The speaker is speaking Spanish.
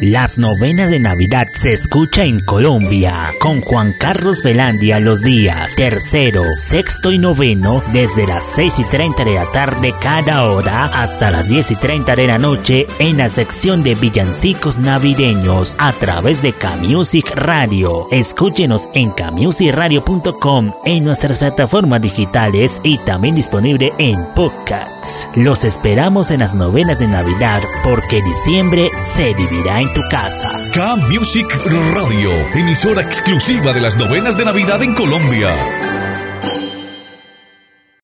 Las novenas de Navidad se escucha en Colombia con Juan Carlos Velandia los días tercero, sexto y noveno desde las 6 y 30 de la tarde cada hora hasta las 10 y 30 de la noche en la sección de villancicos navideños a través de Camusic Radio. Escúchenos en camusicradio.com en nuestras plataformas digitales y también disponible en podcasts. Los esperamos en las novenas de Navidad porque diciembre se vivirá en tu casa. K Music Radio, emisora exclusiva de las novenas de Navidad en Colombia.